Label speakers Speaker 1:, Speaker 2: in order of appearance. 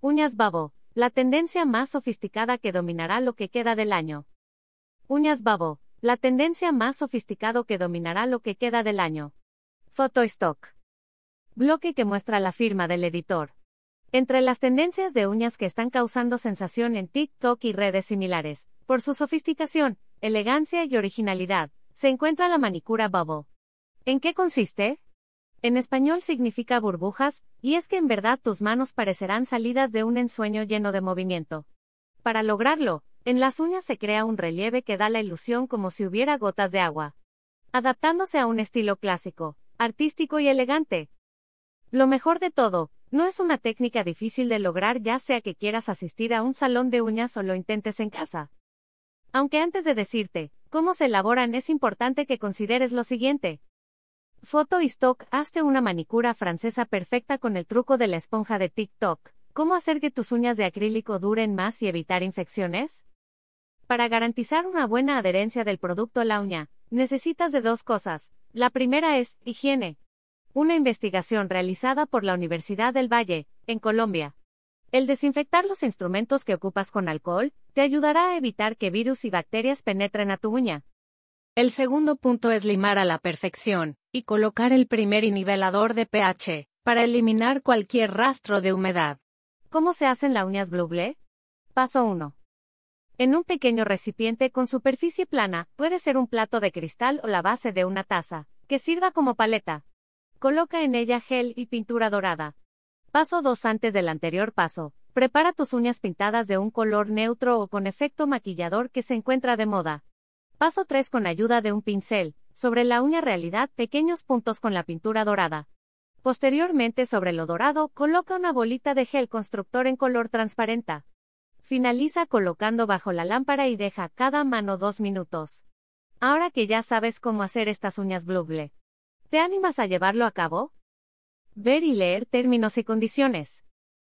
Speaker 1: Uñas Babo, la tendencia más sofisticada que dominará lo que queda del año. Uñas Babo, la tendencia más sofisticado que dominará lo que queda del año. Stock. Bloque que muestra la firma del editor. Entre las tendencias de uñas que están causando sensación en TikTok y redes similares, por su sofisticación, elegancia y originalidad, se encuentra la manicura Bubble. ¿En qué consiste? En español significa burbujas, y es que en verdad tus manos parecerán salidas de un ensueño lleno de movimiento. Para lograrlo, en las uñas se crea un relieve que da la ilusión como si hubiera gotas de agua. Adaptándose a un estilo clásico, artístico y elegante. Lo mejor de todo, no es una técnica difícil de lograr ya sea que quieras asistir a un salón de uñas o lo intentes en casa. Aunque antes de decirte cómo se elaboran es importante que consideres lo siguiente. Foto y stock, hazte una manicura francesa perfecta con el truco de la esponja de TikTok. ¿Cómo hacer que tus uñas de acrílico duren más y evitar infecciones? Para garantizar una buena adherencia del producto a la uña, necesitas de dos cosas. La primera es higiene. Una investigación realizada por la Universidad del Valle, en Colombia. El desinfectar los instrumentos que ocupas con alcohol te ayudará a evitar que virus y bacterias penetren a tu uña. El segundo punto es limar a la perfección, y colocar el primer nivelador de pH, para eliminar cualquier rastro de humedad. ¿Cómo se hacen las uñas Bluble? Paso 1. En un pequeño recipiente con superficie plana, puede ser un plato de cristal o la base de una taza, que sirva como paleta. Coloca en ella gel y pintura dorada. Paso 2 antes del anterior paso. Prepara tus uñas pintadas de un color neutro o con efecto maquillador que se encuentra de moda. Paso 3 con ayuda de un pincel, sobre la uña realidad pequeños puntos con la pintura dorada. Posteriormente sobre lo dorado, coloca una bolita de gel constructor en color transparente. Finaliza colocando bajo la lámpara y deja cada mano dos minutos. Ahora que ya sabes cómo hacer estas uñas Bluble, ¿te animas a llevarlo a cabo? Ver y leer términos y condiciones.